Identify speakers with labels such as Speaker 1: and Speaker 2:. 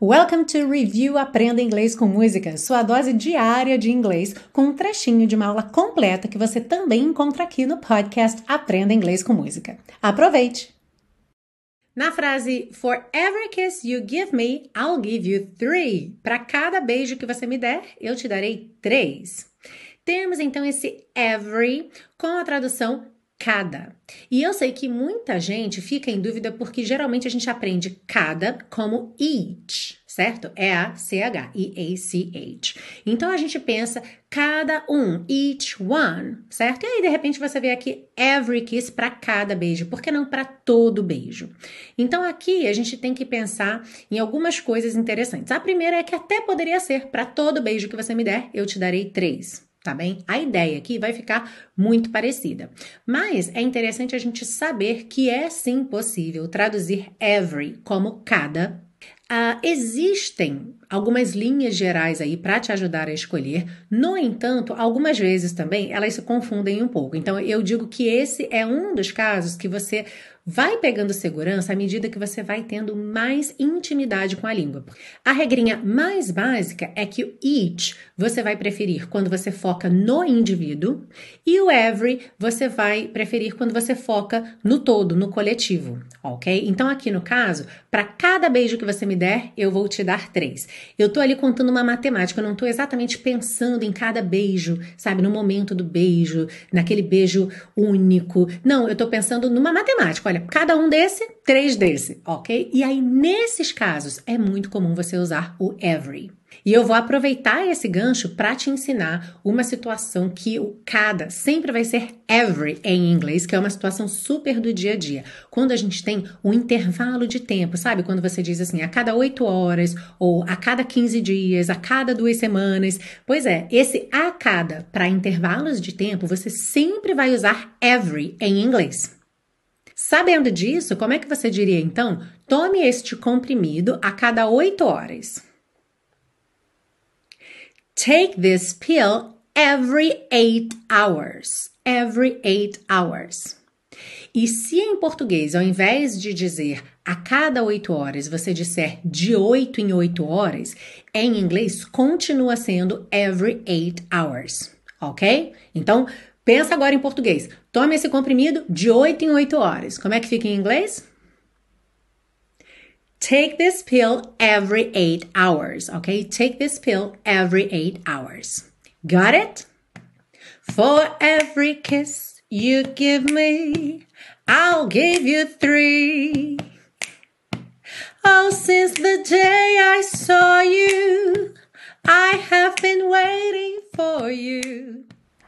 Speaker 1: Welcome to Review Aprenda Inglês com Música, sua dose diária de inglês, com um trechinho de uma aula completa que você também encontra aqui no podcast Aprenda Inglês com Música. Aproveite! Na frase For every kiss you give me, I'll give you three. Para cada beijo que você me der, eu te darei três. Temos então esse every com a tradução cada. E eu sei que muita gente fica em dúvida porque geralmente a gente aprende cada como each, certo? É a C H E A C H. Então a gente pensa cada um, each one, certo? E aí de repente você vê aqui every kiss para cada beijo, por que não para todo beijo? Então aqui a gente tem que pensar em algumas coisas interessantes. A primeira é que até poderia ser para todo beijo que você me der, eu te darei três tá bem? A ideia aqui vai ficar muito parecida. Mas é interessante a gente saber que é sim possível traduzir every como cada. Uh, existem algumas linhas gerais aí para te ajudar a escolher. No entanto, algumas vezes também elas se confundem um pouco. Então, eu digo que esse é um dos casos que você vai pegando segurança à medida que você vai tendo mais intimidade com a língua. A regrinha mais básica é que o each você vai preferir quando você foca no indivíduo e o every você vai preferir quando você foca no todo, no coletivo, ok? Então, aqui no caso, para cada beijo que você me der, eu vou te dar três. Eu tô ali contando uma matemática, eu não tô exatamente pensando em cada beijo, sabe, no momento do beijo, naquele beijo único. Não, eu tô pensando numa matemática. Olha, cada um desse, três desse, ok? E aí, nesses casos, é muito comum você usar o every. E eu vou aproveitar esse gancho para te ensinar uma situação que o cada sempre vai ser every em inglês, que é uma situação super do dia a dia. Quando a gente tem um intervalo de tempo, sabe? Quando você diz assim, a cada 8 horas, ou a cada 15 dias, a cada duas semanas. Pois é, esse a cada para intervalos de tempo, você sempre vai usar every em inglês. Sabendo disso, como é que você diria então? Tome este comprimido a cada 8 horas. Take this pill every 8 hours. Every 8 hours. E se em português, ao invés de dizer a cada 8 horas, você disser de 8 em 8 horas, em inglês continua sendo every 8 hours, ok? Então, pensa agora em português. Tome esse comprimido de 8 em 8 horas. Como é que fica em inglês? Take this pill every 8 hours, okay? Take this pill every 8 hours. Got it? For every kiss you give me, I'll give you three. Oh, since the day I saw you, I have been waiting for you.